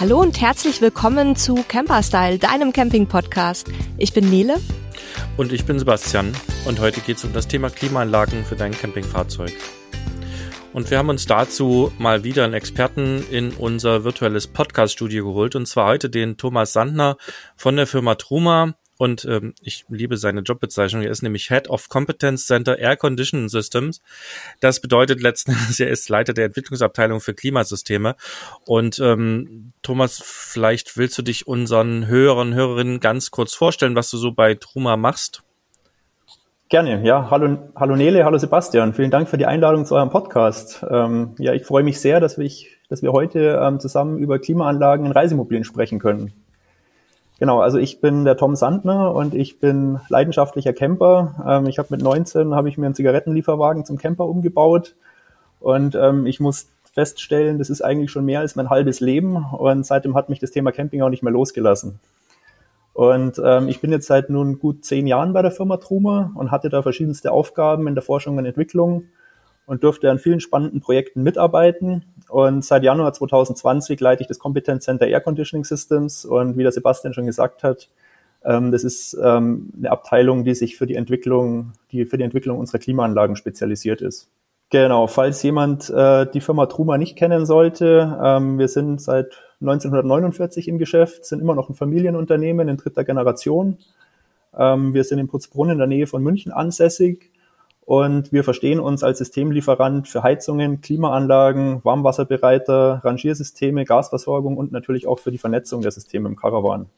Hallo und herzlich willkommen zu Camperstyle, deinem Camping-Podcast. Ich bin Nele. Und ich bin Sebastian. Und heute geht es um das Thema Klimaanlagen für dein Campingfahrzeug. Und wir haben uns dazu mal wieder einen Experten in unser virtuelles Podcast-Studio geholt. Und zwar heute den Thomas Sandner von der Firma Truma. Und ähm, ich liebe seine Jobbezeichnung. Er ist nämlich Head of Competence Center Air Conditioning Systems. Das bedeutet letzten Endes, er ist Leiter der Entwicklungsabteilung für Klimasysteme. Und ähm, Thomas, vielleicht willst du dich unseren Hörern, Hörerinnen ganz kurz vorstellen, was du so bei Truma machst? Gerne, ja. Hallo, hallo Nele, hallo Sebastian. Vielen Dank für die Einladung zu eurem Podcast. Ähm, ja, ich freue mich sehr, dass wir, dass wir heute ähm, zusammen über Klimaanlagen in Reisemobilen sprechen können. Genau, also ich bin der Tom Sandner und ich bin leidenschaftlicher Camper. Ähm, ich habe mit 19 habe ich mir einen Zigarettenlieferwagen zum Camper umgebaut und ähm, ich muss feststellen, das ist eigentlich schon mehr als mein halbes Leben und seitdem hat mich das Thema Camping auch nicht mehr losgelassen. Und ähm, ich bin jetzt seit nun gut zehn Jahren bei der Firma Truma und hatte da verschiedenste Aufgaben in der Forschung und Entwicklung und durfte an vielen spannenden Projekten mitarbeiten. Und seit Januar 2020 leite ich das Competence Center Air Conditioning Systems. Und wie der Sebastian schon gesagt hat, ähm, das ist ähm, eine Abteilung, die sich für die Entwicklung, die für die Entwicklung unserer Klimaanlagen spezialisiert ist. Genau, falls jemand äh, die Firma Truma nicht kennen sollte, ähm, wir sind seit 1949 im Geschäft, sind immer noch ein Familienunternehmen in dritter Generation. Wir sind in Putzbrunn in der Nähe von München ansässig und wir verstehen uns als Systemlieferant für Heizungen, Klimaanlagen, Warmwasserbereiter, Rangiersysteme, Gasversorgung und natürlich auch für die Vernetzung der Systeme im Caravan.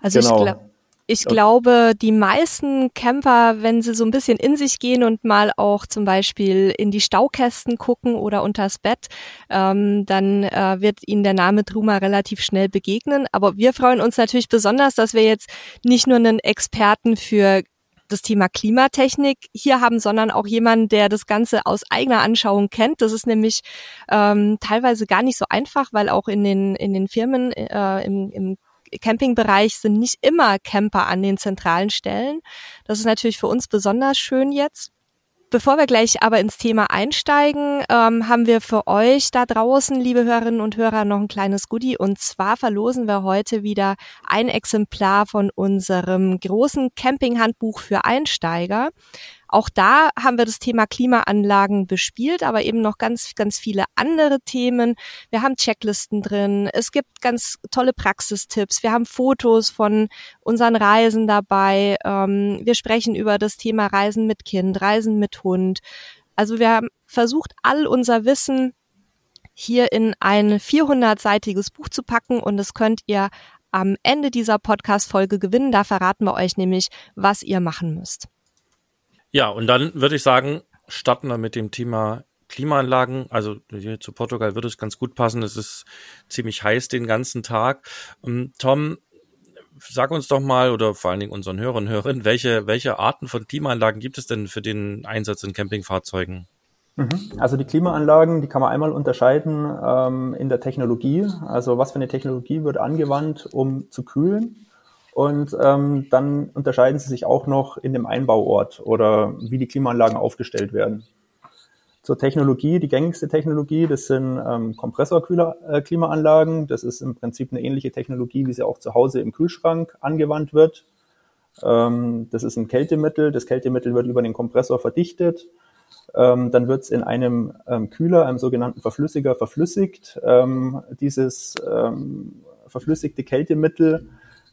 Also genau. ich, gl ich glaube, die meisten Camper, wenn sie so ein bisschen in sich gehen und mal auch zum Beispiel in die Staukästen gucken oder unters Bett, ähm, dann äh, wird ihnen der Name Truma relativ schnell begegnen. Aber wir freuen uns natürlich besonders, dass wir jetzt nicht nur einen Experten für das Thema Klimatechnik hier haben, sondern auch jemanden, der das Ganze aus eigener Anschauung kennt. Das ist nämlich ähm, teilweise gar nicht so einfach, weil auch in den, in den Firmen äh, im, im Campingbereich sind nicht immer Camper an den zentralen Stellen. Das ist natürlich für uns besonders schön jetzt. Bevor wir gleich aber ins Thema einsteigen, ähm, haben wir für euch da draußen, liebe Hörerinnen und Hörer, noch ein kleines Goodie. Und zwar verlosen wir heute wieder ein Exemplar von unserem großen Campinghandbuch für Einsteiger. Auch da haben wir das Thema Klimaanlagen bespielt, aber eben noch ganz, ganz viele andere Themen. Wir haben Checklisten drin. Es gibt ganz tolle Praxistipps. Wir haben Fotos von unseren Reisen dabei. Ähm, wir sprechen über das Thema Reisen mit Kind, Reisen mit Hund. Also wir haben versucht, all unser Wissen hier in ein 400-seitiges Buch zu packen und das könnt ihr am Ende dieser Podcast-Folge gewinnen. Da verraten wir euch nämlich, was ihr machen müsst. Ja, und dann würde ich sagen, starten wir mit dem Thema Klimaanlagen. Also hier zu Portugal würde es ganz gut passen. Es ist ziemlich heiß den ganzen Tag. Ähm, Tom, sag uns doch mal oder vor allen Dingen unseren Hörern und Hörerinnen, welche, welche Arten von Klimaanlagen gibt es denn für den Einsatz in Campingfahrzeugen? Mhm. Also die Klimaanlagen, die kann man einmal unterscheiden ähm, in der Technologie. Also was für eine Technologie wird angewandt, um zu kühlen? Und ähm, dann unterscheiden sie sich auch noch in dem Einbauort oder wie die Klimaanlagen aufgestellt werden. Zur Technologie, die gängigste Technologie, das sind ähm, Kompressorklimaanlagen. Das ist im Prinzip eine ähnliche Technologie, wie sie auch zu Hause im Kühlschrank angewandt wird. Ähm, das ist ein Kältemittel. Das Kältemittel wird über den Kompressor verdichtet. Ähm, dann wird es in einem ähm, Kühler, einem sogenannten Verflüssiger, verflüssigt. Ähm, dieses ähm, verflüssigte Kältemittel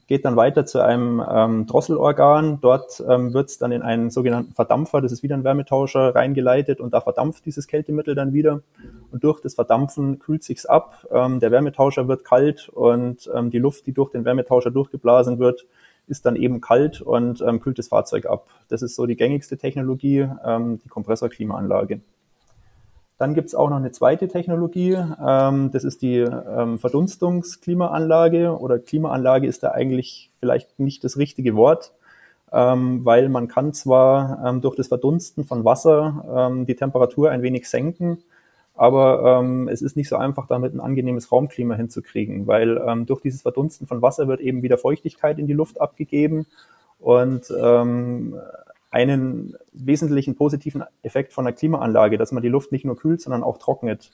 geht dann weiter zu einem ähm, Drosselorgan. Dort ähm, wird es dann in einen sogenannten Verdampfer, das ist wieder ein Wärmetauscher, reingeleitet und da verdampft dieses Kältemittel dann wieder. Und durch das Verdampfen kühlt sich's ab. Ähm, der Wärmetauscher wird kalt und ähm, die Luft, die durch den Wärmetauscher durchgeblasen wird, ist dann eben kalt und ähm, kühlt das Fahrzeug ab. Das ist so die gängigste Technologie, ähm, die Kompressorklimaanlage. Dann gibt es auch noch eine zweite Technologie, ähm, das ist die ähm, Verdunstungsklimaanlage oder Klimaanlage ist da eigentlich vielleicht nicht das richtige Wort, ähm, weil man kann zwar ähm, durch das Verdunsten von Wasser ähm, die Temperatur ein wenig senken, aber ähm, es ist nicht so einfach, damit ein angenehmes Raumklima hinzukriegen, weil durch dieses Verdunsten von Wasser wird eben wieder Feuchtigkeit in die Luft abgegeben und ähm, einen wesentlichen positiven Effekt von der Klimaanlage, dass man die Luft nicht nur kühlt, sondern auch trocknet,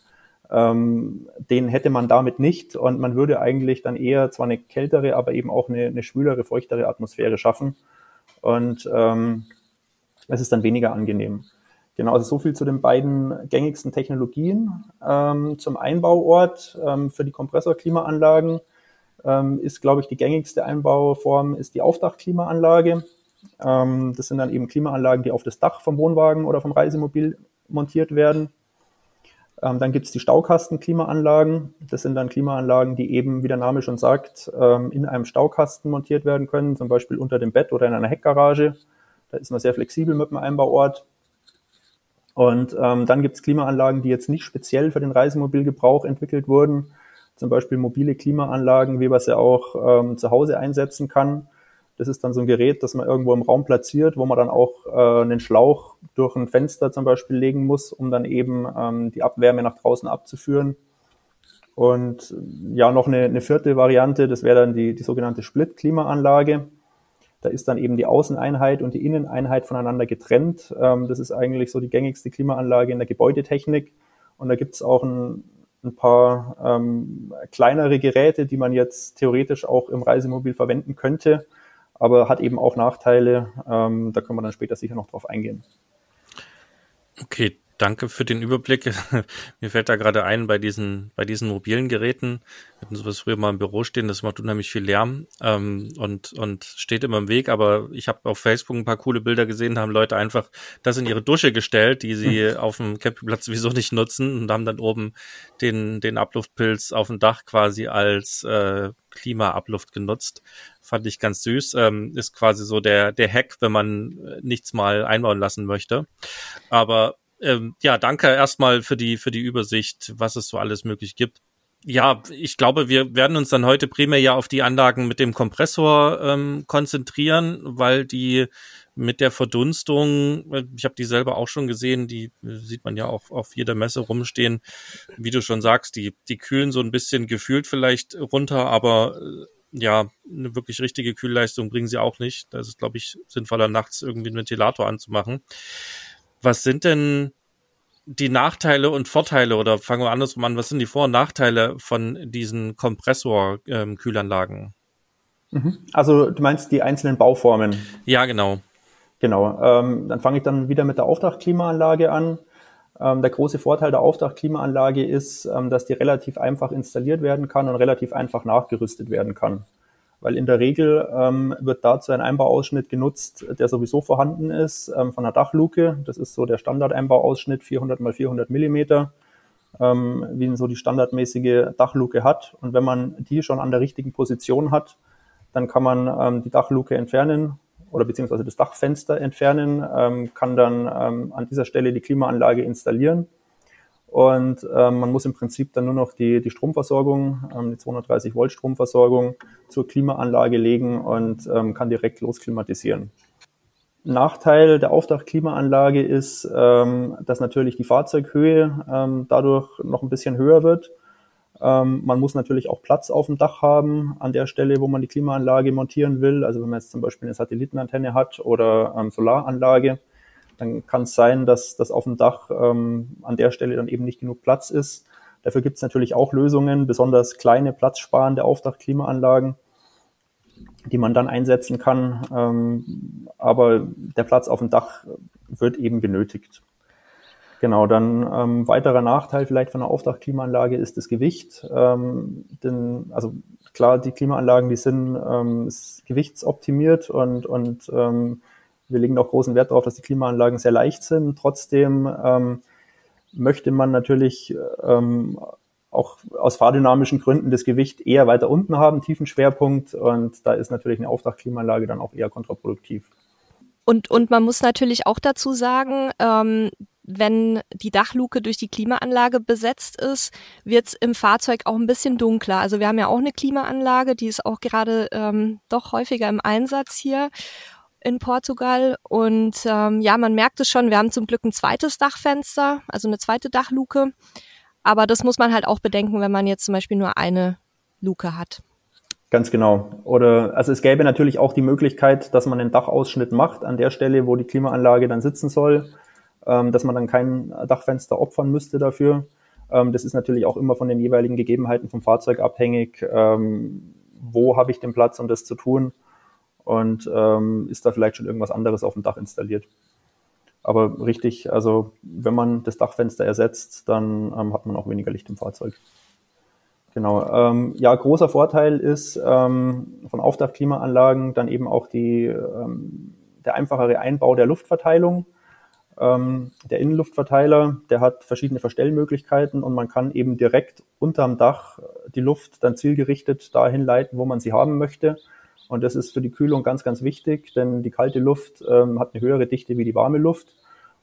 ähm, den hätte man damit nicht und man würde eigentlich dann eher zwar eine kältere, aber eben auch eine, eine schwülere, feuchtere Atmosphäre schaffen und ähm, es ist dann weniger angenehm. Genau, also so viel zu den beiden gängigsten Technologien. Ähm, zum Einbauort ähm, für die Kompressorklimaanlagen ähm, ist, glaube ich, die gängigste Einbauform ist die Aufdachklimaanlage. Ähm, das sind dann eben Klimaanlagen, die auf das Dach vom Wohnwagen oder vom Reisemobil montiert werden. Ähm, dann gibt es die Staukastenklimaanlagen. Das sind dann Klimaanlagen, die eben, wie der Name schon sagt, ähm, in einem Staukasten montiert werden können, zum Beispiel unter dem Bett oder in einer Heckgarage. Da ist man sehr flexibel mit dem Einbauort. Und ähm, dann gibt es Klimaanlagen, die jetzt nicht speziell für den Reisemobilgebrauch entwickelt wurden, zum Beispiel mobile Klimaanlagen, wie man sie auch ähm, zu Hause einsetzen kann. Das ist dann so ein Gerät, das man irgendwo im Raum platziert, wo man dann auch äh, einen Schlauch durch ein Fenster zum Beispiel legen muss, um dann eben ähm, die Abwärme nach draußen abzuführen. Und ja, noch eine, eine vierte Variante, das wäre dann die, die sogenannte Split-Klimaanlage. Da ist dann eben die Außeneinheit und die Inneneinheit voneinander getrennt. Ähm, das ist eigentlich so die gängigste Klimaanlage in der Gebäudetechnik. Und da gibt es auch ein, ein paar ähm, kleinere Geräte, die man jetzt theoretisch auch im Reisemobil verwenden könnte aber hat eben auch Nachteile. Ähm, da können wir dann später sicher noch drauf eingehen. Okay, danke für den Überblick. Mir fällt da gerade ein, bei diesen, bei diesen mobilen Geräten, wir hatten sowas früher mal im Büro stehen, das macht unheimlich viel Lärm ähm, und, und steht immer im Weg, aber ich habe auf Facebook ein paar coole Bilder gesehen, haben Leute einfach das in ihre Dusche gestellt, die sie hm. auf dem Campingplatz sowieso nicht nutzen und haben dann oben den, den Abluftpilz auf dem Dach quasi als äh, Klimaabluft genutzt. Fand ich ganz süß. Ähm, ist quasi so der, der Hack, wenn man äh, nichts mal einbauen lassen möchte. Aber ähm, ja, danke erstmal für die, für die Übersicht, was es so alles möglich gibt. Ja, ich glaube, wir werden uns dann heute primär ja auf die Anlagen mit dem Kompressor ähm, konzentrieren, weil die mit der Verdunstung, äh, ich habe die selber auch schon gesehen, die äh, sieht man ja auch auf jeder Messe rumstehen. Wie du schon sagst, die, die kühlen so ein bisschen gefühlt vielleicht runter, aber äh, ja, eine wirklich richtige Kühlleistung bringen sie auch nicht. Da ist es, glaube ich, sinnvoller, nachts irgendwie einen Ventilator anzumachen. Was sind denn die Nachteile und Vorteile oder fangen wir andersrum an, was sind die Vor- und Nachteile von diesen Kompressor-Kühlanlagen? Ähm, also du meinst die einzelnen Bauformen? Ja, genau. Genau. Ähm, dann fange ich dann wieder mit der Aufdachklimaanlage an. Ähm, der große Vorteil der Aufdachklimaanlage ist, ähm, dass die relativ einfach installiert werden kann und relativ einfach nachgerüstet werden kann weil in der Regel ähm, wird dazu ein Einbauausschnitt genutzt, der sowieso vorhanden ist, ähm, von einer Dachluke. Das ist so der Standard-Einbauausschnitt, 400 mal 400 Millimeter, ähm, wie ihn so die standardmäßige Dachluke hat. Und wenn man die schon an der richtigen Position hat, dann kann man ähm, die Dachluke entfernen oder beziehungsweise das Dachfenster entfernen, ähm, kann dann ähm, an dieser Stelle die Klimaanlage installieren und ähm, man muss im Prinzip dann nur noch die, die Stromversorgung, ähm, die 230 Volt Stromversorgung zur Klimaanlage legen und ähm, kann direkt losklimatisieren. Nachteil der Aufdachklimaanlage ist, ähm, dass natürlich die Fahrzeughöhe ähm, dadurch noch ein bisschen höher wird. Ähm, man muss natürlich auch Platz auf dem Dach haben an der Stelle, wo man die Klimaanlage montieren will. Also wenn man jetzt zum Beispiel eine Satellitenantenne hat oder ähm, Solaranlage, dann kann es sein, dass das auf dem Dach ähm, an der Stelle dann eben nicht genug Platz ist. Dafür gibt es natürlich auch Lösungen, besonders kleine, platzsparende Aufdachklimaanlagen, die man dann einsetzen kann. Ähm, aber der Platz auf dem Dach wird eben benötigt. Genau, dann ähm, weiterer Nachteil vielleicht von einer Aufdachklimaanlage ist das Gewicht. Ähm, denn, also klar, die Klimaanlagen, die sind ähm, gewichtsoptimiert und, und ähm, wir legen auch großen Wert darauf, dass die Klimaanlagen sehr leicht sind. Trotzdem ähm, möchte man natürlich ähm, auch aus fahrdynamischen Gründen das Gewicht eher weiter unten haben, tiefen Schwerpunkt. Und da ist natürlich eine Aufdachklimaanlage dann auch eher kontraproduktiv. Und, und man muss natürlich auch dazu sagen, ähm, wenn die Dachluke durch die Klimaanlage besetzt ist, wird es im Fahrzeug auch ein bisschen dunkler. Also wir haben ja auch eine Klimaanlage, die ist auch gerade ähm, doch häufiger im Einsatz hier in Portugal. Und ähm, ja, man merkt es schon, wir haben zum Glück ein zweites Dachfenster, also eine zweite Dachluke. Aber das muss man halt auch bedenken, wenn man jetzt zum Beispiel nur eine Luke hat. Ganz genau. Oder also es gäbe natürlich auch die Möglichkeit, dass man einen Dachausschnitt macht an der Stelle, wo die Klimaanlage dann sitzen soll, ähm, dass man dann kein Dachfenster opfern müsste dafür. Ähm, das ist natürlich auch immer von den jeweiligen Gegebenheiten vom Fahrzeug abhängig. Ähm, wo habe ich den Platz, um das zu tun? Und ähm, ist da vielleicht schon irgendwas anderes auf dem Dach installiert? Aber richtig, also wenn man das Dachfenster ersetzt, dann ähm, hat man auch weniger Licht im Fahrzeug. Genau. Ähm, ja, großer Vorteil ist ähm, von Aufdachklimaanlagen dann eben auch die, ähm, der einfachere Einbau der Luftverteilung. Ähm, der Innenluftverteiler, der hat verschiedene Verstellmöglichkeiten und man kann eben direkt unterm Dach die Luft dann zielgerichtet dahin leiten, wo man sie haben möchte. Und das ist für die Kühlung ganz, ganz wichtig, denn die kalte Luft ähm, hat eine höhere Dichte wie die warme Luft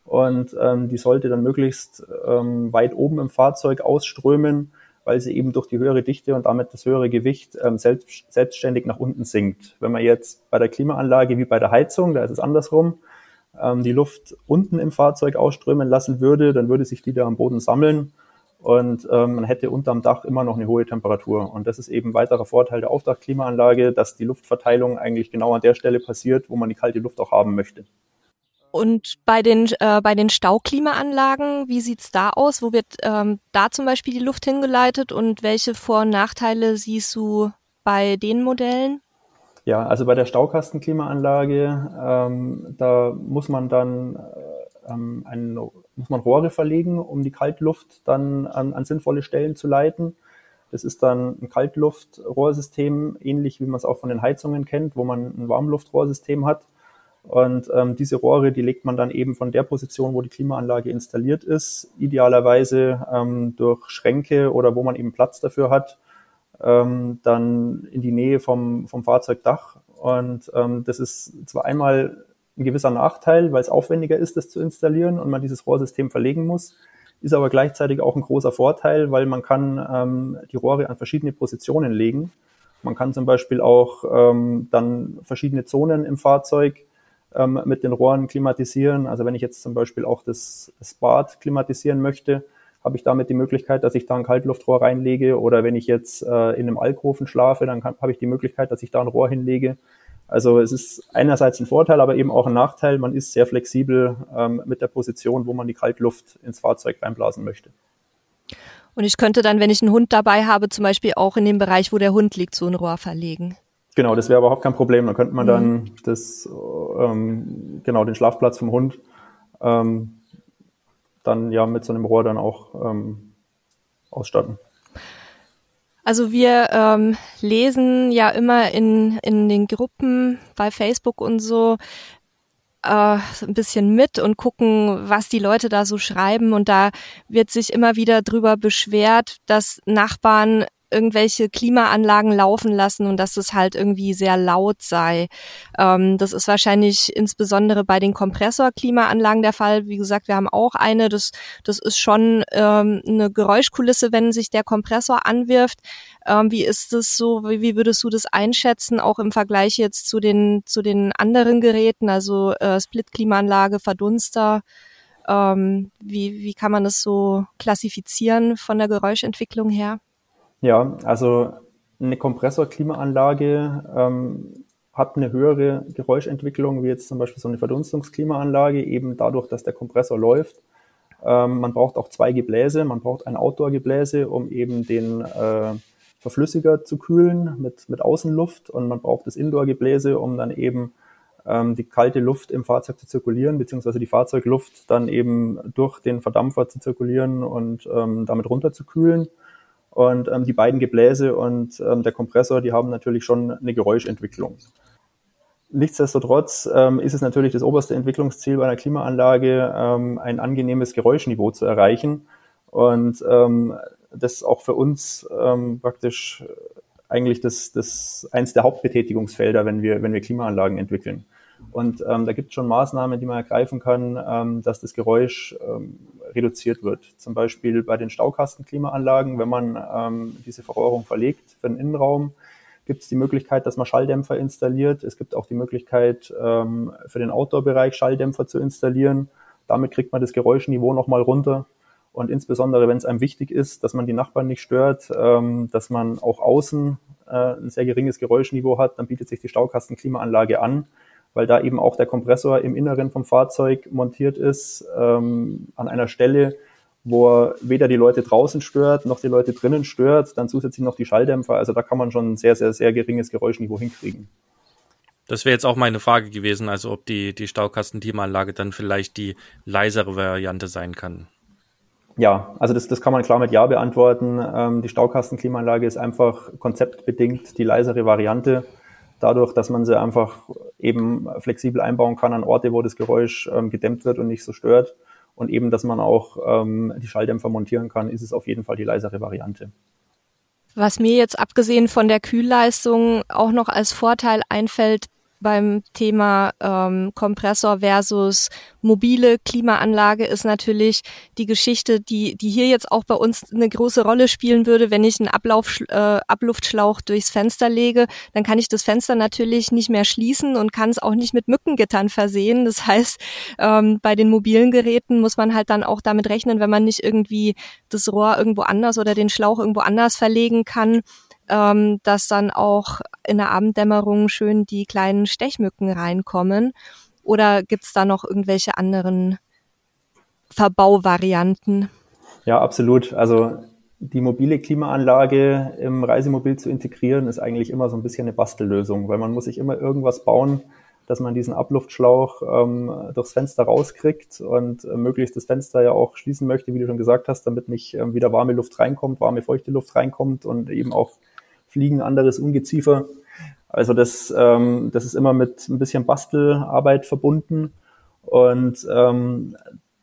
und ähm, die sollte dann möglichst ähm, weit oben im Fahrzeug ausströmen weil sie eben durch die höhere Dichte und damit das höhere Gewicht ähm, selbst, selbstständig nach unten sinkt. Wenn man jetzt bei der Klimaanlage wie bei der Heizung, da ist es andersrum, ähm, die Luft unten im Fahrzeug ausströmen lassen würde, dann würde sich die da am Boden sammeln und ähm, man hätte unterm Dach immer noch eine hohe Temperatur. Und das ist eben ein weiterer Vorteil der Aufdachklimaanlage, dass die Luftverteilung eigentlich genau an der Stelle passiert, wo man die kalte Luft auch haben möchte. Und bei den, äh, bei den Stauklimaanlagen, wie sieht's da aus? Wo wird ähm, da zum Beispiel die Luft hingeleitet und welche Vor- und Nachteile siehst du bei den Modellen? Ja, also bei der Staukastenklimaanlage, ähm, da muss man dann äh, ähm, ein, muss man Rohre verlegen, um die Kaltluft dann an, an sinnvolle Stellen zu leiten. Das ist dann ein Kaltluftrohrsystem, ähnlich wie man es auch von den Heizungen kennt, wo man ein Warmluftrohrsystem hat. Und ähm, diese Rohre, die legt man dann eben von der Position, wo die Klimaanlage installiert ist, idealerweise ähm, durch Schränke oder wo man eben Platz dafür hat, ähm, dann in die Nähe vom, vom Fahrzeugdach. Und ähm, das ist zwar einmal ein gewisser Nachteil, weil es aufwendiger ist, das zu installieren und man dieses Rohrsystem verlegen muss, ist aber gleichzeitig auch ein großer Vorteil, weil man kann ähm, die Rohre an verschiedene Positionen legen. Man kann zum Beispiel auch ähm, dann verschiedene Zonen im Fahrzeug ähm, mit den Rohren klimatisieren. Also wenn ich jetzt zum Beispiel auch das, das Bad klimatisieren möchte, habe ich damit die Möglichkeit, dass ich da ein Kaltluftrohr reinlege. Oder wenn ich jetzt äh, in einem Alkoven schlafe, dann habe ich die Möglichkeit, dass ich da ein Rohr hinlege. Also es ist einerseits ein Vorteil, aber eben auch ein Nachteil. Man ist sehr flexibel ähm, mit der Position, wo man die Kaltluft ins Fahrzeug reinblasen möchte. Und ich könnte dann, wenn ich einen Hund dabei habe, zum Beispiel auch in dem Bereich, wo der Hund liegt, so ein Rohr verlegen. Genau, das wäre überhaupt kein Problem. Da könnte man dann mhm. das, ähm, genau, den Schlafplatz vom Hund ähm, dann ja mit so einem Rohr dann auch ähm, ausstatten. Also wir ähm, lesen ja immer in, in den Gruppen bei Facebook und so äh, ein bisschen mit und gucken, was die Leute da so schreiben. Und da wird sich immer wieder drüber beschwert, dass Nachbarn irgendwelche Klimaanlagen laufen lassen und dass es halt irgendwie sehr laut sei. Ähm, das ist wahrscheinlich insbesondere bei den Kompressorklimaanlagen der Fall. Wie gesagt, wir haben auch eine. Das, das ist schon ähm, eine Geräuschkulisse, wenn sich der Kompressor anwirft. Ähm, wie ist das so? Wie, wie würdest du das einschätzen, auch im Vergleich jetzt zu den, zu den anderen Geräten, also äh, Split-Klimaanlage, Verdunster? Ähm, wie, wie kann man das so klassifizieren von der Geräuschentwicklung her? Ja, also eine Kompressorklimaanlage ähm, hat eine höhere Geräuschentwicklung wie jetzt zum Beispiel so eine Verdunstungsklimaanlage, eben dadurch, dass der Kompressor läuft. Ähm, man braucht auch zwei Gebläse, man braucht ein Outdoor-Gebläse, um eben den äh, Verflüssiger zu kühlen mit, mit Außenluft und man braucht das Indoor-Gebläse, um dann eben ähm, die kalte Luft im Fahrzeug zu zirkulieren, beziehungsweise die Fahrzeugluft dann eben durch den Verdampfer zu zirkulieren und ähm, damit runterzukühlen. Und ähm, die beiden Gebläse und ähm, der Kompressor, die haben natürlich schon eine Geräuschentwicklung. Nichtsdestotrotz ähm, ist es natürlich das oberste Entwicklungsziel bei einer Klimaanlage, ähm, ein angenehmes Geräuschniveau zu erreichen. Und ähm, das ist auch für uns ähm, praktisch eigentlich das, das eins der Hauptbetätigungsfelder, wenn wir, wenn wir Klimaanlagen entwickeln. Und ähm, da gibt es schon Maßnahmen, die man ergreifen kann, ähm, dass das Geräusch ähm, reduziert wird. Zum Beispiel bei den Staukastenklimaanlagen, wenn man ähm, diese Verrohrung verlegt für den Innenraum, gibt es die Möglichkeit, dass man Schalldämpfer installiert. Es gibt auch die Möglichkeit, ähm, für den Outdoor-Bereich Schalldämpfer zu installieren. Damit kriegt man das Geräuschniveau nochmal runter. Und insbesondere, wenn es einem wichtig ist, dass man die Nachbarn nicht stört, ähm, dass man auch außen äh, ein sehr geringes Geräuschniveau hat, dann bietet sich die Staukastenklimaanlage an weil da eben auch der Kompressor im Inneren vom Fahrzeug montiert ist, ähm, an einer Stelle, wo er weder die Leute draußen stört, noch die Leute drinnen stört, dann zusätzlich noch die Schalldämpfer. Also da kann man schon ein sehr, sehr, sehr geringes Geräuschniveau hinkriegen. Das wäre jetzt auch meine Frage gewesen, also ob die, die Staukastentimanlage dann vielleicht die leisere Variante sein kann. Ja, also das, das kann man klar mit Ja beantworten. Ähm, die Staukassenklimaanlage ist einfach konzeptbedingt die leisere Variante. Dadurch, dass man sie einfach eben flexibel einbauen kann an Orte, wo das Geräusch ähm, gedämmt wird und nicht so stört. Und eben, dass man auch ähm, die Schalldämpfer montieren kann, ist es auf jeden Fall die leisere Variante. Was mir jetzt abgesehen von der Kühlleistung auch noch als Vorteil einfällt beim Thema ähm, Kompressor versus mobile Klimaanlage ist natürlich die Geschichte, die, die hier jetzt auch bei uns eine große Rolle spielen würde. Wenn ich einen Ablauf, äh, Abluftschlauch durchs Fenster lege, dann kann ich das Fenster natürlich nicht mehr schließen und kann es auch nicht mit Mückengittern versehen. Das heißt, ähm, bei den mobilen Geräten muss man halt dann auch damit rechnen, wenn man nicht irgendwie das Rohr irgendwo anders oder den Schlauch irgendwo anders verlegen kann, ähm, dass dann auch in der Abenddämmerung schön die kleinen Stechmücken reinkommen? Oder gibt's da noch irgendwelche anderen Verbauvarianten? Ja, absolut. Also die mobile Klimaanlage im Reisemobil zu integrieren, ist eigentlich immer so ein bisschen eine Bastellösung, weil man muss sich immer irgendwas bauen, dass man diesen Abluftschlauch ähm, durchs Fenster rauskriegt und äh, möglichst das Fenster ja auch schließen möchte, wie du schon gesagt hast, damit nicht ähm, wieder warme Luft reinkommt, warme, feuchte Luft reinkommt und eben auch Fliegen, anderes Ungeziefer. Also das, ähm, das ist immer mit ein bisschen Bastelarbeit verbunden. Und ähm,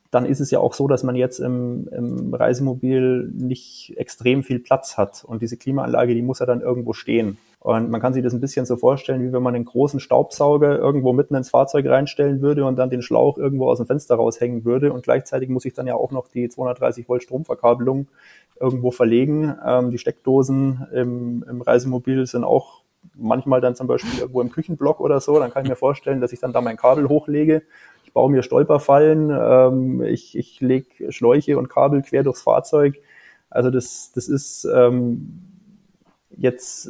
dann ist es ja auch so, dass man jetzt im, im Reisemobil nicht extrem viel Platz hat. Und diese Klimaanlage, die muss ja dann irgendwo stehen. Und man kann sich das ein bisschen so vorstellen, wie wenn man einen großen Staubsauger irgendwo mitten ins Fahrzeug reinstellen würde und dann den Schlauch irgendwo aus dem Fenster raushängen würde. Und gleichzeitig muss ich dann ja auch noch die 230 Volt Stromverkabelung irgendwo verlegen. Ähm, die Steckdosen im, im Reisemobil sind auch manchmal dann zum Beispiel irgendwo im Küchenblock oder so. Dann kann ich mir vorstellen, dass ich dann da mein Kabel hochlege. Ich baue mir Stolperfallen, ähm, ich, ich lege Schläuche und Kabel quer durchs Fahrzeug. Also das, das ist ähm, jetzt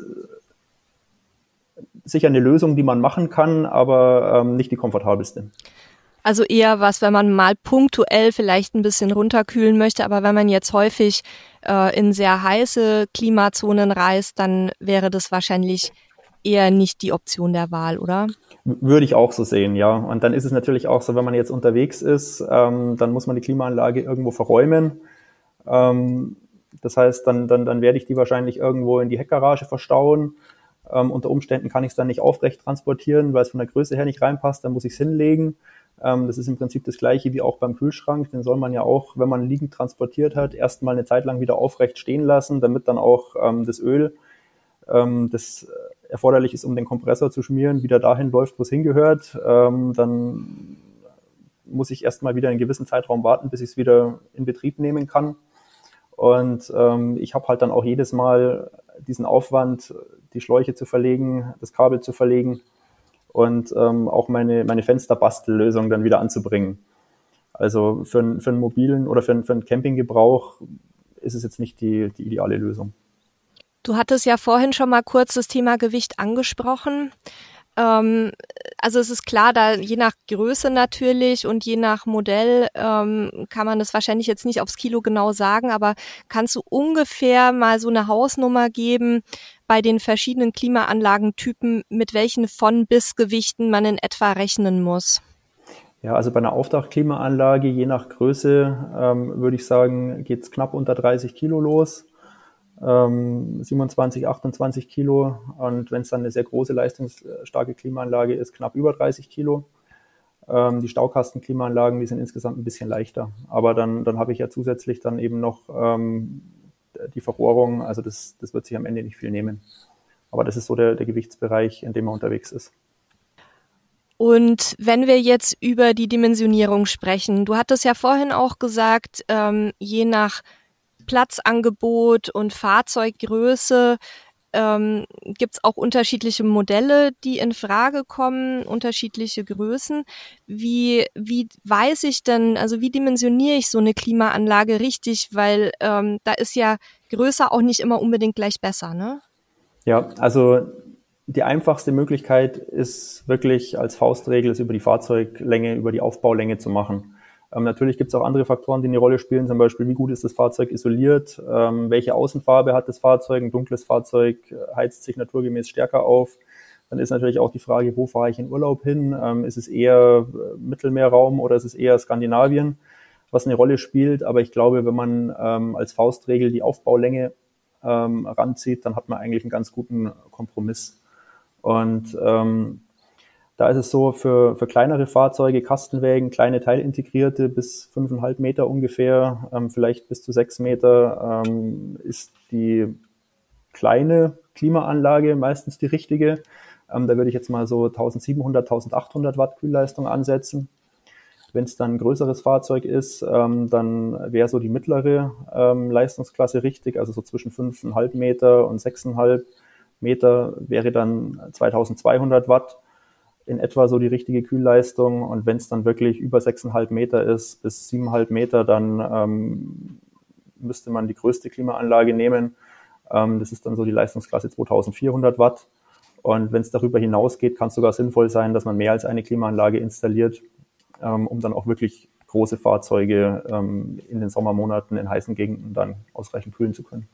sicher eine Lösung, die man machen kann, aber ähm, nicht die komfortabelste. Also eher was, wenn man mal punktuell vielleicht ein bisschen runterkühlen möchte, aber wenn man jetzt häufig äh, in sehr heiße Klimazonen reist, dann wäre das wahrscheinlich eher nicht die Option der Wahl, oder? Würde ich auch so sehen, ja. Und dann ist es natürlich auch so, wenn man jetzt unterwegs ist, ähm, dann muss man die Klimaanlage irgendwo verräumen. Ähm, das heißt, dann, dann, dann werde ich die wahrscheinlich irgendwo in die Heckgarage verstauen. Ähm, unter Umständen kann ich es dann nicht aufrecht transportieren, weil es von der Größe her nicht reinpasst, dann muss ich es hinlegen. Ähm, das ist im Prinzip das gleiche wie auch beim Kühlschrank. Den soll man ja auch, wenn man liegend transportiert hat, erstmal eine Zeit lang wieder aufrecht stehen lassen, damit dann auch ähm, das Öl, ähm, das erforderlich ist, um den Kompressor zu schmieren, wieder dahin läuft, wo es hingehört. Ähm, dann muss ich erstmal wieder einen gewissen Zeitraum warten, bis ich es wieder in Betrieb nehmen kann. Und ähm, ich habe halt dann auch jedes Mal diesen Aufwand, die Schläuche zu verlegen, das Kabel zu verlegen und ähm, auch meine, meine Fensterbastellösung dann wieder anzubringen. Also für, für einen mobilen oder für, für einen Campinggebrauch ist es jetzt nicht die, die ideale Lösung. Du hattest ja vorhin schon mal kurz das Thema Gewicht angesprochen. Ähm, also es ist klar, da je nach Größe natürlich und je nach Modell ähm, kann man das wahrscheinlich jetzt nicht aufs Kilo genau sagen, aber kannst du ungefähr mal so eine Hausnummer geben bei den verschiedenen Klimaanlagentypen, mit welchen von bis Gewichten man in etwa rechnen muss? Ja, also bei einer Aufdachklimaanlage, je nach Größe, ähm, würde ich sagen, geht's knapp unter 30 Kilo los ähm, 27, 28 Kilo und wenn es dann eine sehr große, leistungsstarke Klimaanlage ist, knapp über 30 Kilo. Ähm, die Staukastenklimaanlagen, die sind insgesamt ein bisschen leichter. Aber dann, dann habe ich ja zusätzlich dann eben noch ähm, die Verrohrung, also das, das wird sich am Ende nicht viel nehmen. Aber das ist so der, der Gewichtsbereich, in dem man unterwegs ist. Und wenn wir jetzt über die Dimensionierung sprechen, du hattest ja vorhin auch gesagt, ähm, je nach Platzangebot und Fahrzeuggröße ähm, gibt es auch unterschiedliche Modelle, die in Frage kommen, unterschiedliche Größen. Wie, wie weiß ich denn, also wie dimensioniere ich so eine Klimaanlage richtig? Weil ähm, da ist ja größer auch nicht immer unbedingt gleich besser, ne? Ja, also die einfachste Möglichkeit ist wirklich als Faustregel es über die Fahrzeuglänge, über die Aufbaulänge zu machen. Ähm, natürlich gibt es auch andere Faktoren, die eine Rolle spielen, zum Beispiel, wie gut ist das Fahrzeug isoliert, ähm, welche Außenfarbe hat das Fahrzeug, ein dunkles Fahrzeug äh, heizt sich naturgemäß stärker auf. Dann ist natürlich auch die Frage, wo fahre ich in Urlaub hin? Ähm, ist es eher äh, Mittelmeerraum oder ist es eher Skandinavien, was eine Rolle spielt? Aber ich glaube, wenn man ähm, als Faustregel die Aufbaulänge ähm, ranzieht, dann hat man eigentlich einen ganz guten Kompromiss. Und ähm, da ist es so, für, für kleinere Fahrzeuge, Kastenwägen, kleine Teilintegrierte bis fünfeinhalb Meter ungefähr, ähm, vielleicht bis zu sechs Meter, ähm, ist die kleine Klimaanlage meistens die richtige. Ähm, da würde ich jetzt mal so 1700, 1800 Watt Kühlleistung ansetzen. Wenn es dann ein größeres Fahrzeug ist, ähm, dann wäre so die mittlere ähm, Leistungsklasse richtig, also so zwischen 5,5 Meter und 6,5 Meter wäre dann 2200 Watt in etwa so die richtige Kühlleistung. Und wenn es dann wirklich über 6,5 Meter ist bis 7,5 Meter, dann ähm, müsste man die größte Klimaanlage nehmen. Ähm, das ist dann so die Leistungsklasse 2400 Watt. Und wenn es darüber hinausgeht, kann es sogar sinnvoll sein, dass man mehr als eine Klimaanlage installiert, ähm, um dann auch wirklich große Fahrzeuge ähm, in den Sommermonaten in heißen Gegenden dann ausreichend kühlen zu können.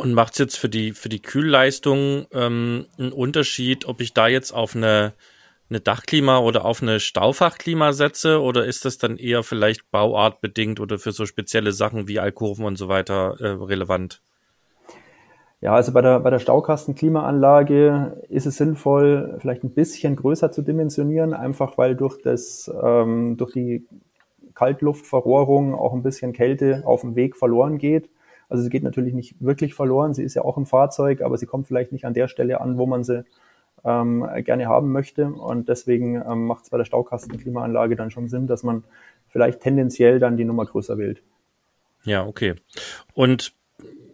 Und macht es jetzt für die, für die Kühlleistung ähm, einen Unterschied, ob ich da jetzt auf eine, eine Dachklima oder auf eine Staufachklima setze oder ist das dann eher vielleicht bauartbedingt oder für so spezielle Sachen wie Alkoven und so weiter äh, relevant? Ja, also bei der, bei der Staukastenklimaanlage ist es sinnvoll, vielleicht ein bisschen größer zu dimensionieren, einfach weil durch das, ähm, durch die Kaltluftverrohrung auch ein bisschen Kälte auf dem Weg verloren geht. Also sie geht natürlich nicht wirklich verloren, sie ist ja auch im Fahrzeug, aber sie kommt vielleicht nicht an der Stelle an, wo man sie ähm, gerne haben möchte. Und deswegen ähm, macht es bei der Staukastenklimaanlage dann schon Sinn, dass man vielleicht tendenziell dann die Nummer größer wählt. Ja, okay. Und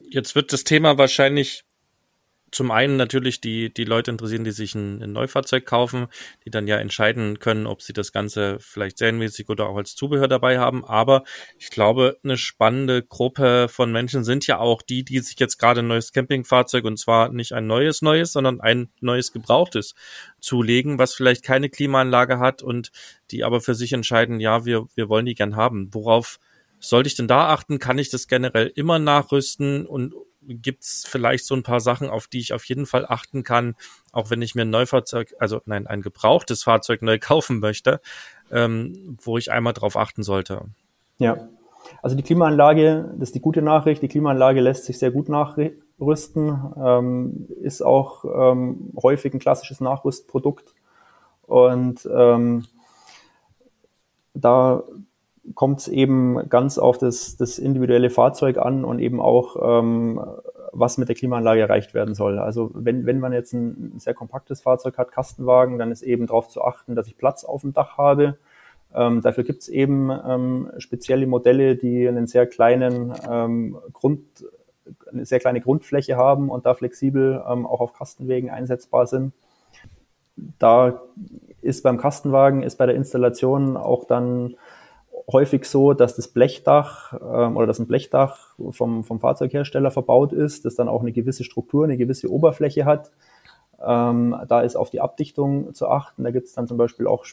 jetzt wird das Thema wahrscheinlich zum einen natürlich die, die Leute interessieren, die sich ein, ein, Neufahrzeug kaufen, die dann ja entscheiden können, ob sie das Ganze vielleicht serienmäßig oder auch als Zubehör dabei haben. Aber ich glaube, eine spannende Gruppe von Menschen sind ja auch die, die sich jetzt gerade ein neues Campingfahrzeug und zwar nicht ein neues neues, sondern ein neues gebrauchtes zulegen, was vielleicht keine Klimaanlage hat und die aber für sich entscheiden, ja, wir, wir wollen die gern haben. Worauf sollte ich denn da achten? Kann ich das generell immer nachrüsten und gibt's vielleicht so ein paar Sachen, auf die ich auf jeden Fall achten kann, auch wenn ich mir ein Neufahrzeug, also nein, ein gebrauchtes Fahrzeug neu kaufen möchte, ähm, wo ich einmal drauf achten sollte. Ja, also die Klimaanlage, das ist die gute Nachricht, die Klimaanlage lässt sich sehr gut nachrüsten, ähm, ist auch ähm, häufig ein klassisches Nachrüstprodukt. Und ähm, da kommt es eben ganz auf das, das individuelle Fahrzeug an und eben auch, ähm, was mit der Klimaanlage erreicht werden soll. Also wenn, wenn man jetzt ein, sehr kompaktes Fahrzeug hat, Kastenwagen, dann ist eben darauf zu achten, dass ich Platz auf dem Dach habe. Ähm, dafür gibt es eben ähm, spezielle Modelle, die einen sehr kleinen ähm, Grund, eine sehr kleine Grundfläche haben und da flexibel ähm, auch auf Kastenwegen einsetzbar sind. Da ist beim Kastenwagen, ist bei der Installation auch dann häufig so, dass das Blechdach ähm, oder dass ein Blechdach vom, vom Fahrzeughersteller verbaut ist, das dann auch eine gewisse Struktur, eine gewisse Oberfläche hat. Ähm, da ist auf die Abdichtung zu achten. Da gibt es dann zum Beispiel auch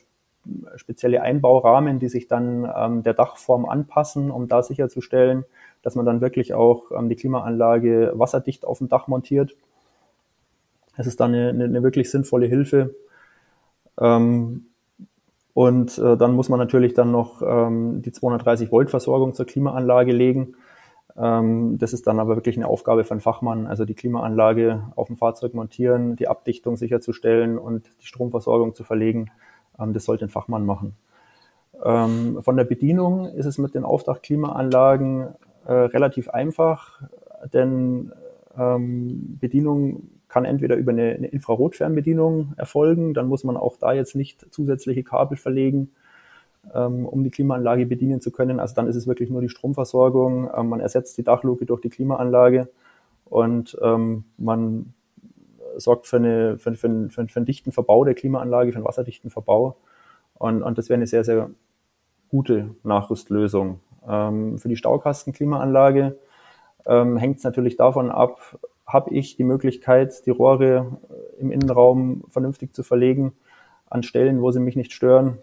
spezielle Einbaurahmen, die sich dann ähm, der Dachform anpassen, um da sicherzustellen, dass man dann wirklich auch ähm, die Klimaanlage wasserdicht auf dem Dach montiert. Das ist dann eine, eine wirklich sinnvolle Hilfe. Ähm, und äh, dann muss man natürlich dann noch ähm, die 230 Volt Versorgung zur Klimaanlage legen. Ähm, das ist dann aber wirklich eine Aufgabe von Fachmann, also die Klimaanlage auf dem Fahrzeug montieren, die Abdichtung sicherzustellen und die Stromversorgung zu verlegen. Ähm, das sollte ein Fachmann machen. Ähm, von der Bedienung ist es mit den Aufdachklimaanlagen äh, relativ einfach, denn ähm, Bedienung kann entweder über eine, eine Infrarotfernbedienung erfolgen, dann muss man auch da jetzt nicht zusätzliche Kabel verlegen, ähm, um die Klimaanlage bedienen zu können. Also dann ist es wirklich nur die Stromversorgung. Ähm, man ersetzt die Dachluke durch die Klimaanlage und ähm, man sorgt für, eine, für, für, für, für einen dichten Verbau der Klimaanlage, für einen wasserdichten Verbau. Und, und das wäre eine sehr, sehr gute Nachrüstlösung. Ähm, für die Staukastenklimaanlage ähm, hängt es natürlich davon ab, habe ich die Möglichkeit, die Rohre im Innenraum vernünftig zu verlegen an Stellen, wo sie mich nicht stören.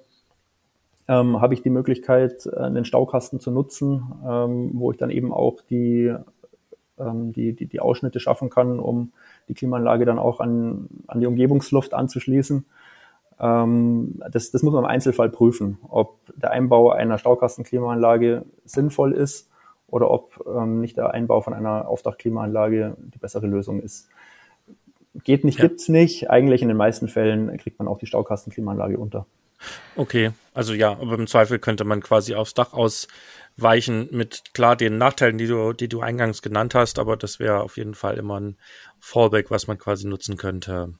ähm, habe ich die Möglichkeit, äh, einen Staukasten zu nutzen, ähm, wo ich dann eben auch die, ähm, die, die, die Ausschnitte schaffen kann, um die Klimaanlage dann auch an, an die Umgebungsluft anzuschließen. Ähm, das, das muss man im Einzelfall prüfen, ob der Einbau einer Staukastenklimaanlage sinnvoll ist oder ob ähm, nicht der Einbau von einer Aufdachklimaanlage die bessere Lösung ist. Geht nicht, ja. gibt's nicht. Eigentlich in den meisten Fällen kriegt man auch die Staukastenklimaanlage unter. Okay, also ja, aber im Zweifel könnte man quasi aufs Dach ausweichen mit klar den Nachteilen, die du, die du eingangs genannt hast, aber das wäre auf jeden Fall immer ein Fallback, was man quasi nutzen könnte.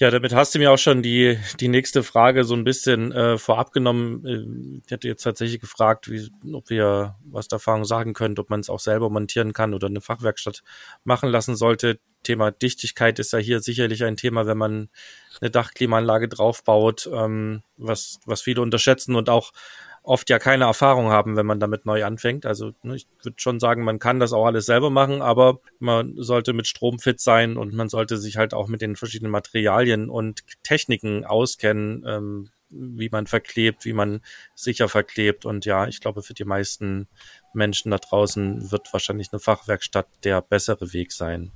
Ja, damit hast du mir auch schon die, die nächste Frage so ein bisschen äh, vorab genommen. Äh, ich hätte jetzt tatsächlich gefragt, wie, ob wir was der Erfahrung sagen könnt, ob man es auch selber montieren kann oder eine Fachwerkstatt machen lassen sollte. Thema Dichtigkeit ist ja hier sicherlich ein Thema, wenn man eine Dachklimaanlage draufbaut, ähm, was, was viele unterschätzen und auch oft ja keine Erfahrung haben, wenn man damit neu anfängt. Also ne, ich würde schon sagen, man kann das auch alles selber machen, aber man sollte mit Strom fit sein und man sollte sich halt auch mit den verschiedenen Materialien und Techniken auskennen, ähm, wie man verklebt, wie man sicher verklebt. Und ja, ich glaube, für die meisten Menschen da draußen wird wahrscheinlich eine Fachwerkstatt der bessere Weg sein.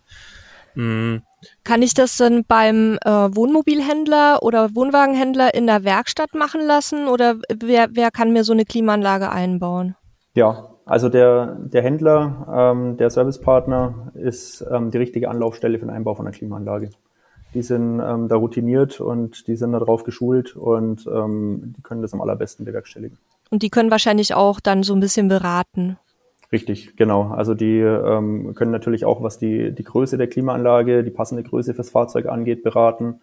Mhm. Kann ich das dann beim äh, Wohnmobilhändler oder Wohnwagenhändler in der Werkstatt machen lassen oder wer, wer kann mir so eine Klimaanlage einbauen? Ja, also der, der Händler, ähm, der Servicepartner ist ähm, die richtige Anlaufstelle für den Einbau von einer Klimaanlage. Die sind ähm, da routiniert und die sind darauf geschult und ähm, die können das am allerbesten bewerkstelligen. Und die können wahrscheinlich auch dann so ein bisschen beraten. Richtig, genau. Also die ähm, können natürlich auch, was die, die Größe der Klimaanlage, die passende Größe fürs Fahrzeug angeht, beraten.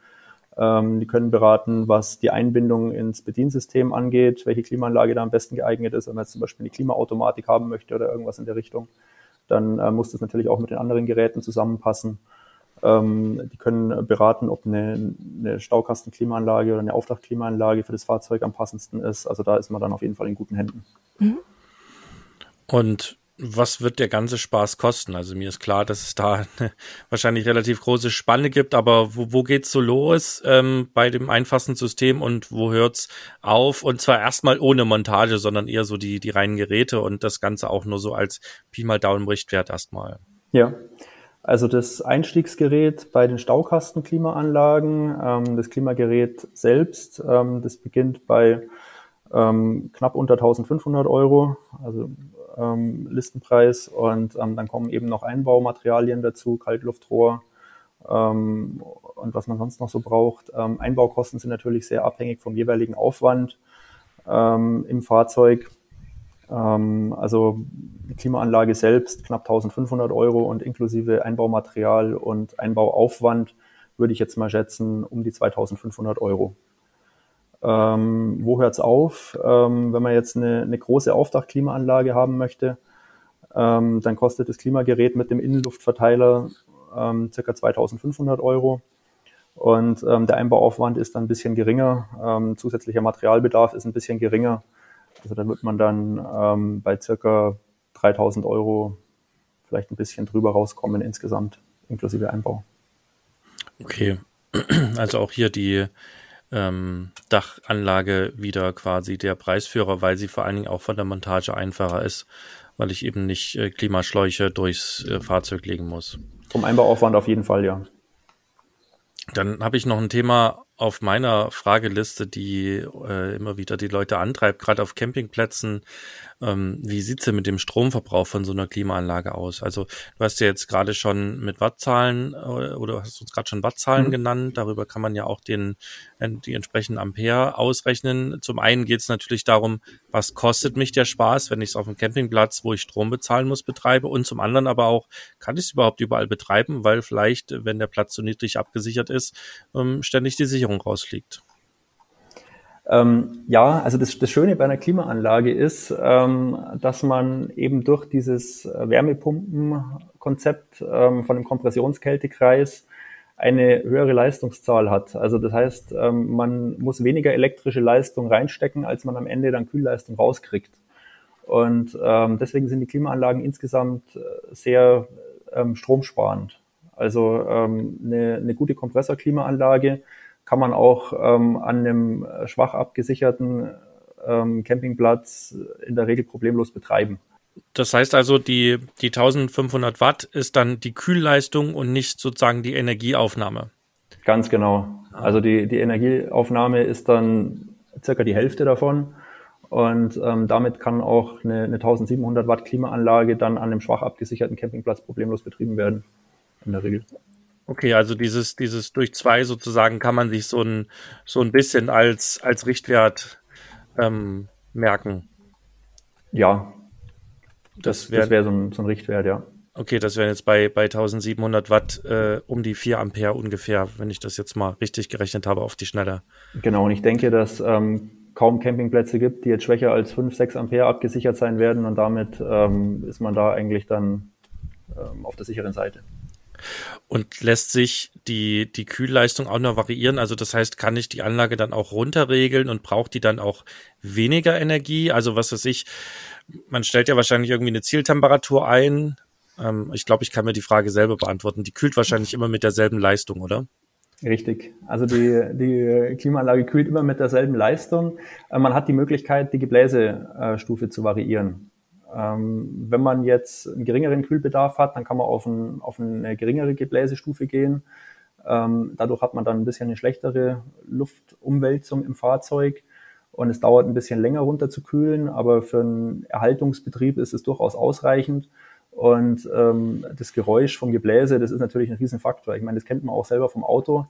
Ähm, die können beraten, was die Einbindung ins Bediensystem angeht, welche Klimaanlage da am besten geeignet ist. Wenn man jetzt zum Beispiel eine Klimaautomatik haben möchte oder irgendwas in der Richtung, dann äh, muss das natürlich auch mit den anderen Geräten zusammenpassen. Ähm, die können beraten, ob eine, eine Staukastenklimaanlage oder eine Aufdachklimaanlage für das Fahrzeug am passendsten ist. Also da ist man dann auf jeden Fall in guten Händen. Mhm. Und was wird der ganze Spaß kosten? Also mir ist klar, dass es da eine wahrscheinlich relativ große Spanne gibt, aber wo, wo geht's so los ähm, bei dem einfachsten System und wo hört's auf? Und zwar erstmal ohne Montage, sondern eher so die, die reinen Geräte und das Ganze auch nur so als Pi mal Daumen Richtwert erstmal. Ja. Also das Einstiegsgerät bei den Staukastenklimaanlagen, ähm, das Klimagerät selbst, ähm, das beginnt bei ähm, knapp unter 1500 Euro. Also ähm, Listenpreis und ähm, dann kommen eben noch Einbaumaterialien dazu, Kaltluftrohr ähm, und was man sonst noch so braucht. Ähm, Einbaukosten sind natürlich sehr abhängig vom jeweiligen Aufwand ähm, im Fahrzeug. Ähm, also die Klimaanlage selbst knapp 1500 Euro und inklusive Einbaumaterial und Einbauaufwand würde ich jetzt mal schätzen um die 2500 Euro. Ähm, wo hört es auf? Ähm, wenn man jetzt eine, eine große Aufdachklimaanlage haben möchte, ähm, dann kostet das Klimagerät mit dem Innenluftverteiler ähm, ca. 2500 Euro. Und ähm, der Einbauaufwand ist dann ein bisschen geringer. Ähm, zusätzlicher Materialbedarf ist ein bisschen geringer. Also da wird man dann ähm, bei circa 3000 Euro vielleicht ein bisschen drüber rauskommen insgesamt, inklusive Einbau. Okay, also auch hier die ähm, Dachanlage wieder quasi der Preisführer, weil sie vor allen Dingen auch von der Montage einfacher ist, weil ich eben nicht äh, Klimaschläuche durchs äh, Fahrzeug legen muss. Vom Einbauaufwand auf jeden Fall, ja. Dann habe ich noch ein Thema auf meiner Frageliste, die äh, immer wieder die Leute antreibt, gerade auf Campingplätzen. Ähm, wie sieht's denn mit dem Stromverbrauch von so einer Klimaanlage aus? Also du hast ja jetzt gerade schon mit Wattzahlen äh, oder hast uns gerade schon Wattzahlen mhm. genannt. Darüber kann man ja auch den äh, die entsprechenden Ampere ausrechnen. Zum einen geht es natürlich darum, was kostet mich der Spaß, wenn ich es auf dem Campingplatz, wo ich Strom bezahlen muss, betreibe. Und zum anderen aber auch, kann ich es überhaupt überall betreiben, weil vielleicht, wenn der Platz so niedrig abgesichert ist, ähm, ständig die Sicherung rausfliegt. Ähm, ja, also das, das Schöne bei einer Klimaanlage ist, ähm, dass man eben durch dieses Wärmepumpenkonzept ähm, von dem Kompressionskältekreis eine höhere Leistungszahl hat. Also das heißt, ähm, man muss weniger elektrische Leistung reinstecken, als man am Ende dann Kühlleistung rauskriegt. Und ähm, deswegen sind die Klimaanlagen insgesamt äh, sehr ähm, stromsparend. Also eine, eine gute Kompressorklimaanlage kann man auch ähm, an einem schwach abgesicherten ähm, Campingplatz in der Regel problemlos betreiben. Das heißt also, die, die 1500 Watt ist dann die Kühlleistung und nicht sozusagen die Energieaufnahme. Ganz genau. Also die, die Energieaufnahme ist dann circa die Hälfte davon. Und ähm, damit kann auch eine, eine 1700 Watt Klimaanlage dann an einem schwach abgesicherten Campingplatz problemlos betrieben werden. In der Regel. Okay, also dieses, dieses durch zwei sozusagen kann man sich so ein, so ein bisschen als, als Richtwert ähm, merken. Ja, das, das wäre wär so, ein, so ein Richtwert, ja. Okay, das wären jetzt bei, bei 1700 Watt äh, um die 4 Ampere ungefähr, wenn ich das jetzt mal richtig gerechnet habe auf die Schnelle. Genau, und ich denke, dass ähm, kaum Campingplätze gibt, die jetzt schwächer als 5, 6 Ampere abgesichert sein werden und damit ähm, ist man da eigentlich dann ähm, auf der sicheren Seite. Und lässt sich die, die Kühlleistung auch noch variieren? Also das heißt, kann ich die Anlage dann auch runterregeln und braucht die dann auch weniger Energie? Also was weiß ich, man stellt ja wahrscheinlich irgendwie eine Zieltemperatur ein. Ähm, ich glaube, ich kann mir die Frage selber beantworten. Die kühlt wahrscheinlich immer mit derselben Leistung, oder? Richtig. Also die, die Klimaanlage kühlt immer mit derselben Leistung. Äh, man hat die Möglichkeit, die Gebläsestufe zu variieren. Ähm, wenn man jetzt einen geringeren Kühlbedarf hat, dann kann man auf, ein, auf eine geringere Gebläsestufe gehen. Ähm, dadurch hat man dann ein bisschen eine schlechtere Luftumwälzung im Fahrzeug und es dauert ein bisschen länger runter zu kühlen, aber für einen Erhaltungsbetrieb ist es durchaus ausreichend. Und ähm, das Geräusch vom Gebläse, das ist natürlich ein Riesenfaktor. Ich meine, das kennt man auch selber vom Auto.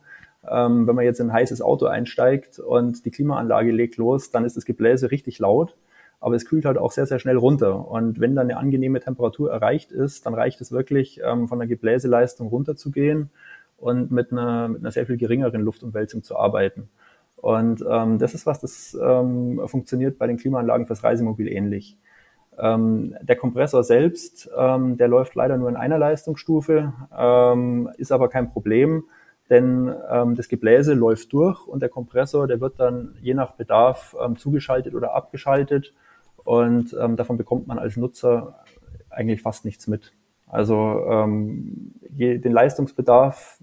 Ähm, wenn man jetzt in ein heißes Auto einsteigt und die Klimaanlage legt los, dann ist das Gebläse richtig laut aber es kühlt halt auch sehr, sehr schnell runter. Und wenn dann eine angenehme Temperatur erreicht ist, dann reicht es wirklich, ähm, von der Gebläseleistung runterzugehen und mit einer, mit einer sehr viel geringeren Luftumwälzung zu arbeiten. Und ähm, das ist was, das ähm, funktioniert bei den Klimaanlagen fürs Reisemobil ähnlich. Ähm, der Kompressor selbst, ähm, der läuft leider nur in einer Leistungsstufe, ähm, ist aber kein Problem, denn ähm, das Gebläse läuft durch und der Kompressor, der wird dann je nach Bedarf ähm, zugeschaltet oder abgeschaltet und ähm, davon bekommt man als Nutzer eigentlich fast nichts mit. Also ähm, je, den Leistungsbedarf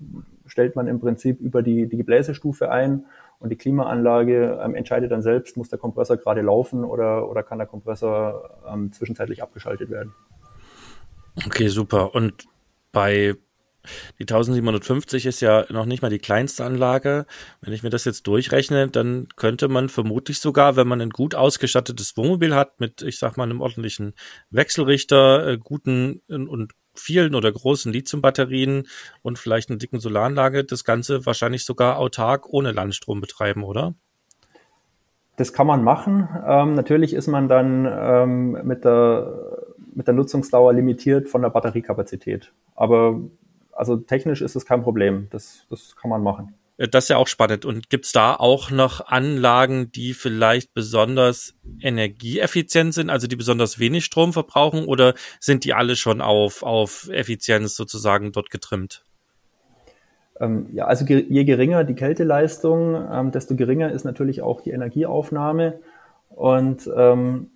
stellt man im Prinzip über die, die Gebläsestufe ein und die Klimaanlage ähm, entscheidet dann selbst, muss der Kompressor gerade laufen oder, oder kann der Kompressor ähm, zwischenzeitlich abgeschaltet werden. Okay, super. Und bei die 1750 ist ja noch nicht mal die kleinste Anlage. Wenn ich mir das jetzt durchrechne, dann könnte man vermutlich sogar, wenn man ein gut ausgestattetes Wohnmobil hat, mit, ich sag mal, einem ordentlichen Wechselrichter, äh, guten und vielen oder großen Lithiumbatterien und vielleicht einer dicken Solaranlage, das Ganze wahrscheinlich sogar autark ohne Landstrom betreiben, oder? Das kann man machen. Ähm, natürlich ist man dann ähm, mit, der, mit der Nutzungsdauer limitiert von der Batteriekapazität. Aber also technisch ist es kein Problem. Das, das kann man machen. Äh, das ist ja auch spannend. Und gibt's da auch noch Anlagen, die vielleicht besonders energieeffizient sind, also die besonders wenig Strom verbrauchen, oder sind die alle schon auf, auf Effizienz sozusagen dort getrimmt? Ähm, ja, also je geringer die Kälteleistung, ähm, desto geringer ist natürlich auch die Energieaufnahme. Und ähm,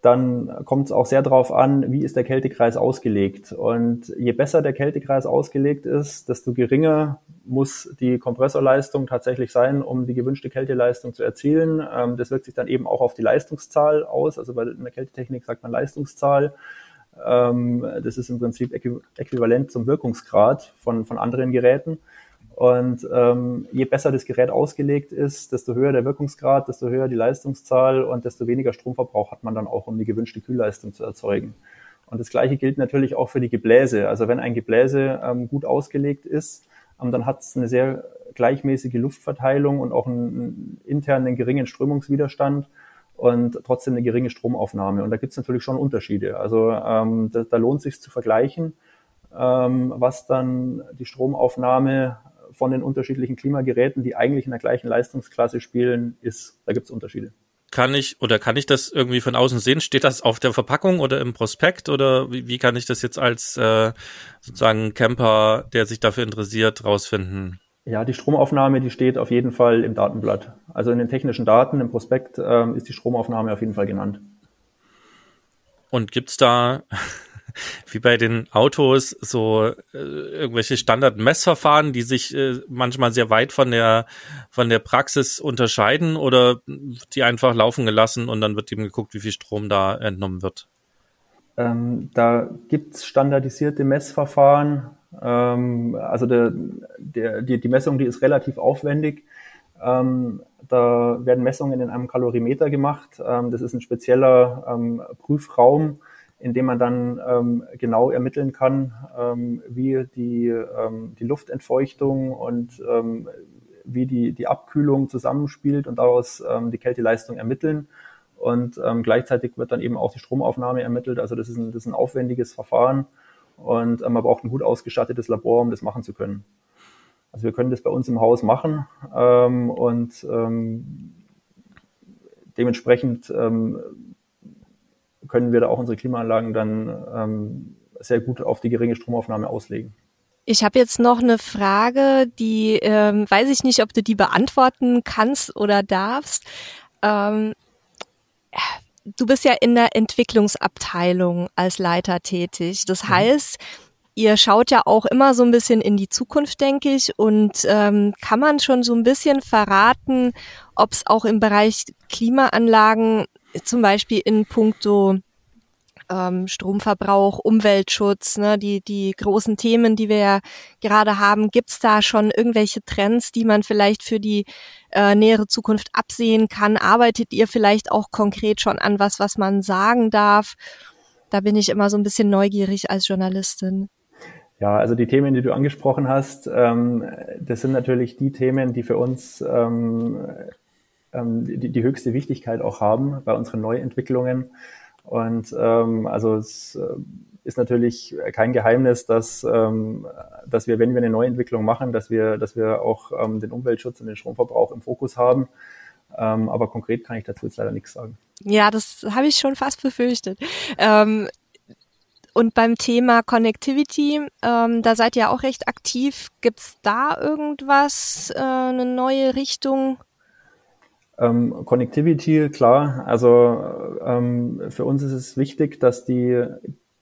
dann kommt es auch sehr darauf an, wie ist der Kältekreis ausgelegt. Und je besser der Kältekreis ausgelegt ist, desto geringer muss die Kompressorleistung tatsächlich sein, um die gewünschte Kälteleistung zu erzielen. Ähm, das wirkt sich dann eben auch auf die Leistungszahl aus. Also bei der Kältetechnik sagt man Leistungszahl. Ähm, das ist im Prinzip äquivalent zum Wirkungsgrad von, von anderen Geräten. Und ähm, je besser das Gerät ausgelegt ist, desto höher der Wirkungsgrad, desto höher die Leistungszahl und desto weniger Stromverbrauch hat man dann auch, um die gewünschte Kühlleistung zu erzeugen. Und das Gleiche gilt natürlich auch für die Gebläse. Also wenn ein Gebläse ähm, gut ausgelegt ist, ähm, dann hat es eine sehr gleichmäßige Luftverteilung und auch einen, einen internen geringen Strömungswiderstand und trotzdem eine geringe Stromaufnahme. Und da gibt es natürlich schon Unterschiede. Also ähm, da, da lohnt sich zu vergleichen, ähm, was dann die Stromaufnahme von den unterschiedlichen Klimageräten, die eigentlich in der gleichen Leistungsklasse spielen, ist. Da gibt es Unterschiede. Kann ich oder kann ich das irgendwie von außen sehen? Steht das auf der Verpackung oder im Prospekt oder wie, wie kann ich das jetzt als äh, sozusagen Camper, der sich dafür interessiert, rausfinden? Ja, die Stromaufnahme, die steht auf jeden Fall im Datenblatt. Also in den technischen Daten im Prospekt ähm, ist die Stromaufnahme auf jeden Fall genannt. Und gibt's da wie bei den Autos so äh, irgendwelche Standardmessverfahren, die sich äh, manchmal sehr weit von der von der Praxis unterscheiden oder die einfach laufen gelassen und dann wird eben geguckt, wie viel Strom da entnommen wird? Ähm, da gibt's standardisierte Messverfahren. Ähm, also der, der, die, die Messung, die ist relativ aufwendig. Ähm, da werden Messungen in einem Kalorimeter gemacht. Ähm, das ist ein spezieller ähm, Prüfraum, in dem man dann ähm, genau ermitteln kann, ähm, wie die, ähm, die Luftentfeuchtung und ähm, wie die, die Abkühlung zusammenspielt und daraus ähm, die Kälteleistung ermitteln. Und ähm, gleichzeitig wird dann eben auch die Stromaufnahme ermittelt. Also das ist ein, das ist ein aufwendiges Verfahren und ähm, man braucht ein gut ausgestattetes Labor, um das machen zu können. Also wir können das bei uns im Haus machen ähm, und ähm, dementsprechend ähm, können wir da auch unsere Klimaanlagen dann ähm, sehr gut auf die geringe Stromaufnahme auslegen. Ich habe jetzt noch eine Frage, die ähm, weiß ich nicht, ob du die beantworten kannst oder darfst. Ähm, du bist ja in der Entwicklungsabteilung als Leiter tätig. Das mhm. heißt, ihr schaut ja auch immer so ein bisschen in die Zukunft, denke ich. Und ähm, kann man schon so ein bisschen verraten, ob es auch im Bereich Klimaanlagen zum Beispiel in puncto ähm, Stromverbrauch, Umweltschutz, ne, die, die großen Themen, die wir ja gerade haben, gibt's da schon irgendwelche Trends, die man vielleicht für die äh, nähere Zukunft absehen kann? Arbeitet ihr vielleicht auch konkret schon an was, was man sagen darf? Da bin ich immer so ein bisschen neugierig als Journalistin. Ja, also die Themen, die du angesprochen hast, ähm, das sind natürlich die Themen, die für uns ähm, ähm, die, die höchste Wichtigkeit auch haben bei unseren Neuentwicklungen. Und ähm, also es äh, ist natürlich kein Geheimnis, dass, ähm, dass wir, wenn wir eine Neuentwicklung machen, dass wir, dass wir auch ähm, den Umweltschutz und den Stromverbrauch im Fokus haben. Ähm, aber konkret kann ich dazu jetzt leider nichts sagen. Ja, das habe ich schon fast befürchtet. Ähm, und beim Thema Connectivity, ähm, da seid ihr auch recht aktiv. Gibt's da irgendwas, äh, eine neue Richtung? Ähm, Connectivity, klar. Also ähm, für uns ist es wichtig, dass die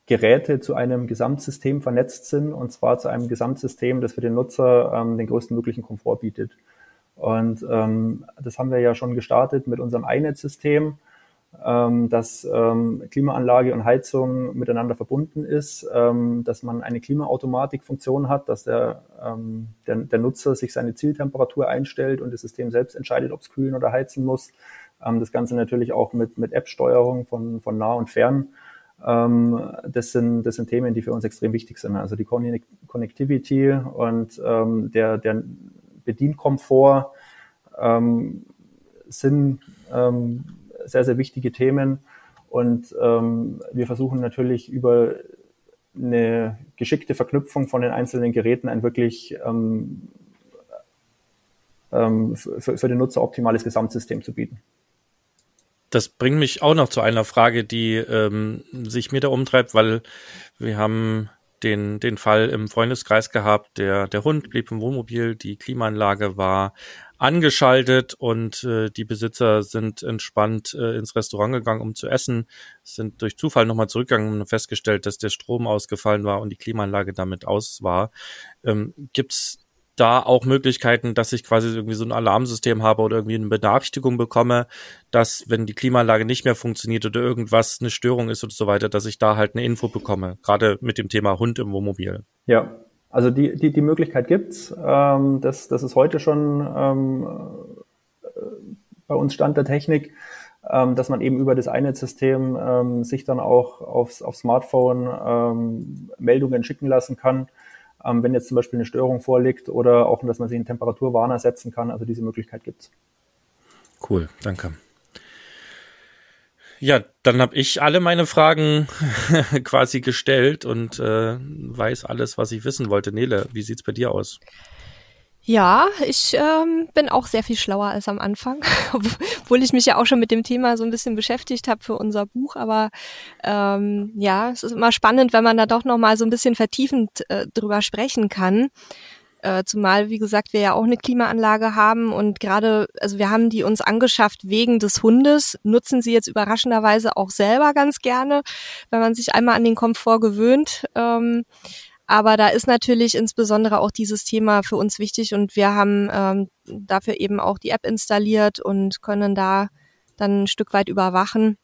Geräte zu einem Gesamtsystem vernetzt sind und zwar zu einem Gesamtsystem, das für den Nutzer ähm, den größtmöglichen Komfort bietet. Und ähm, das haben wir ja schon gestartet mit unserem iNet-System dass ähm, Klimaanlage und Heizung miteinander verbunden ist, ähm, dass man eine Klimaautomatikfunktion hat, dass der, ähm, der, der, Nutzer sich seine Zieltemperatur einstellt und das System selbst entscheidet, ob es kühlen oder heizen muss. Ähm, das Ganze natürlich auch mit, mit App-Steuerung von, von nah und fern. Ähm, das, sind, das sind Themen, die für uns extrem wichtig sind. Also die Connectivity und ähm, der, der Bedienkomfort ähm, sind ähm, sehr, sehr wichtige Themen. Und ähm, wir versuchen natürlich über eine geschickte Verknüpfung von den einzelnen Geräten ein wirklich ähm, ähm, für, für den Nutzer optimales Gesamtsystem zu bieten. Das bringt mich auch noch zu einer Frage, die ähm, sich mir da umtreibt, weil wir haben den, den Fall im Freundeskreis gehabt, der, der Hund blieb im Wohnmobil, die Klimaanlage war angeschaltet und äh, die Besitzer sind entspannt äh, ins Restaurant gegangen, um zu essen, sind durch Zufall nochmal zurückgegangen und festgestellt, dass der Strom ausgefallen war und die Klimaanlage damit aus war. Ähm, Gibt da auch Möglichkeiten, dass ich quasi irgendwie so ein Alarmsystem habe oder irgendwie eine Benachrichtigung bekomme, dass wenn die Klimaanlage nicht mehr funktioniert oder irgendwas eine Störung ist und so weiter, dass ich da halt eine Info bekomme, gerade mit dem Thema Hund im Wohnmobil. Ja, also die, die, die Möglichkeit gibt's. Ähm, das, das ist heute schon ähm, äh, bei uns Stand der Technik, ähm, dass man eben über das iNet-System ähm, sich dann auch aufs, aufs Smartphone ähm, Meldungen schicken lassen kann, ähm, wenn jetzt zum Beispiel eine Störung vorliegt oder auch, dass man sich einen Temperaturwarner setzen kann. Also diese Möglichkeit gibt's. Cool, danke. Ja, dann habe ich alle meine Fragen quasi gestellt und äh, weiß alles, was ich wissen wollte. Nele, wie sieht's bei dir aus? Ja, ich ähm, bin auch sehr viel schlauer als am Anfang, obwohl ich mich ja auch schon mit dem Thema so ein bisschen beschäftigt habe für unser Buch. Aber ähm, ja, es ist immer spannend, wenn man da doch noch mal so ein bisschen vertiefend äh, drüber sprechen kann. Äh, zumal, wie gesagt, wir ja auch eine Klimaanlage haben und gerade, also wir haben die uns angeschafft wegen des Hundes, nutzen sie jetzt überraschenderweise auch selber ganz gerne, wenn man sich einmal an den Komfort gewöhnt. Ähm, aber da ist natürlich insbesondere auch dieses Thema für uns wichtig und wir haben ähm, dafür eben auch die App installiert und können da dann ein Stück weit überwachen.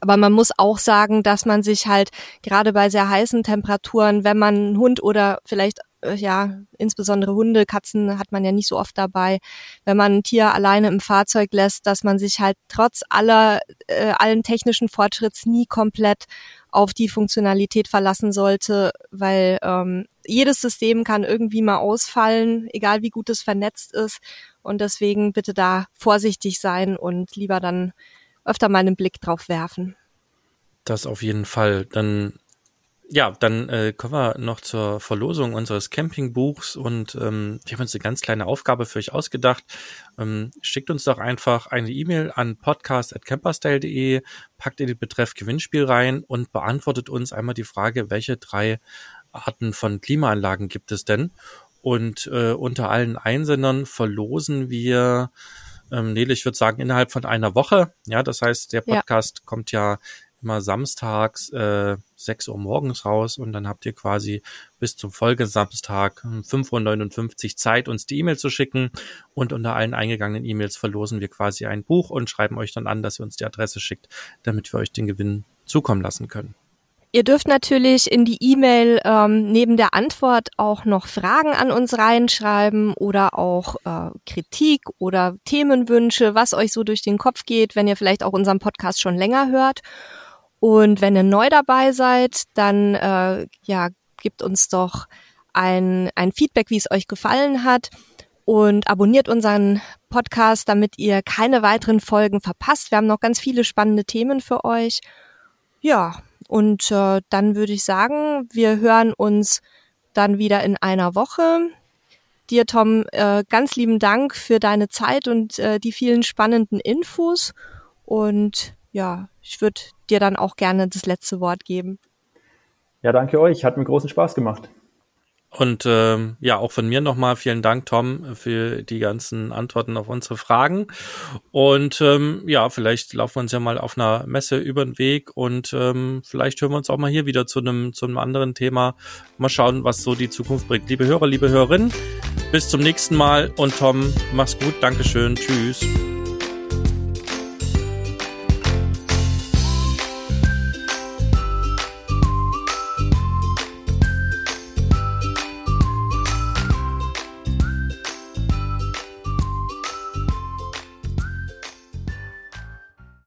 Aber man muss auch sagen, dass man sich halt gerade bei sehr heißen Temperaturen, wenn man einen Hund oder vielleicht ja, insbesondere Hunde, Katzen hat man ja nicht so oft dabei, wenn man ein Tier alleine im Fahrzeug lässt, dass man sich halt trotz aller äh, allen technischen Fortschritts nie komplett auf die Funktionalität verlassen sollte, weil ähm, jedes System kann irgendwie mal ausfallen, egal wie gut es vernetzt ist. Und deswegen bitte da vorsichtig sein und lieber dann öfter mal einen Blick drauf werfen. Das auf jeden Fall. Dann ja, dann äh, kommen wir noch zur Verlosung unseres Campingbuchs und ähm, wir haben uns eine ganz kleine Aufgabe für euch ausgedacht. Ähm, schickt uns doch einfach eine E-Mail an podcast.camperstyle.de, packt in den Betreff Gewinnspiel rein und beantwortet uns einmal die Frage, welche drei Arten von Klimaanlagen gibt es denn? Und äh, unter allen Einsendern verlosen wir ähm, Nele, ich würde sagen, innerhalb von einer Woche. Ja, das heißt, der Podcast ja. kommt ja immer samstags äh, 6 Uhr morgens raus und dann habt ihr quasi bis zum Folgesamstag 5.59 Uhr Zeit, uns die E-Mail zu schicken und unter allen eingegangenen E-Mails verlosen wir quasi ein Buch und schreiben euch dann an, dass ihr uns die Adresse schickt, damit wir euch den Gewinn zukommen lassen können. Ihr dürft natürlich in die E-Mail ähm, neben der Antwort auch noch Fragen an uns reinschreiben oder auch äh, Kritik oder Themenwünsche, was euch so durch den Kopf geht, wenn ihr vielleicht auch unseren Podcast schon länger hört. Und wenn ihr neu dabei seid, dann äh, ja, gebt uns doch ein, ein Feedback, wie es euch gefallen hat und abonniert unseren Podcast, damit ihr keine weiteren Folgen verpasst. Wir haben noch ganz viele spannende Themen für euch. Ja, und äh, dann würde ich sagen, wir hören uns dann wieder in einer Woche. Dir, Tom, äh, ganz lieben Dank für deine Zeit und äh, die vielen spannenden Infos. Und ja, ich würde dir dann auch gerne das letzte Wort geben. Ja, danke euch. Hat mir großen Spaß gemacht. Und ähm, ja, auch von mir nochmal vielen Dank, Tom, für die ganzen Antworten auf unsere Fragen. Und ähm, ja, vielleicht laufen wir uns ja mal auf einer Messe über den Weg und ähm, vielleicht hören wir uns auch mal hier wieder zu einem zu einem anderen Thema. Mal schauen, was so die Zukunft bringt. Liebe Hörer, liebe Hörerinnen, bis zum nächsten Mal und Tom, mach's gut, Dankeschön, tschüss.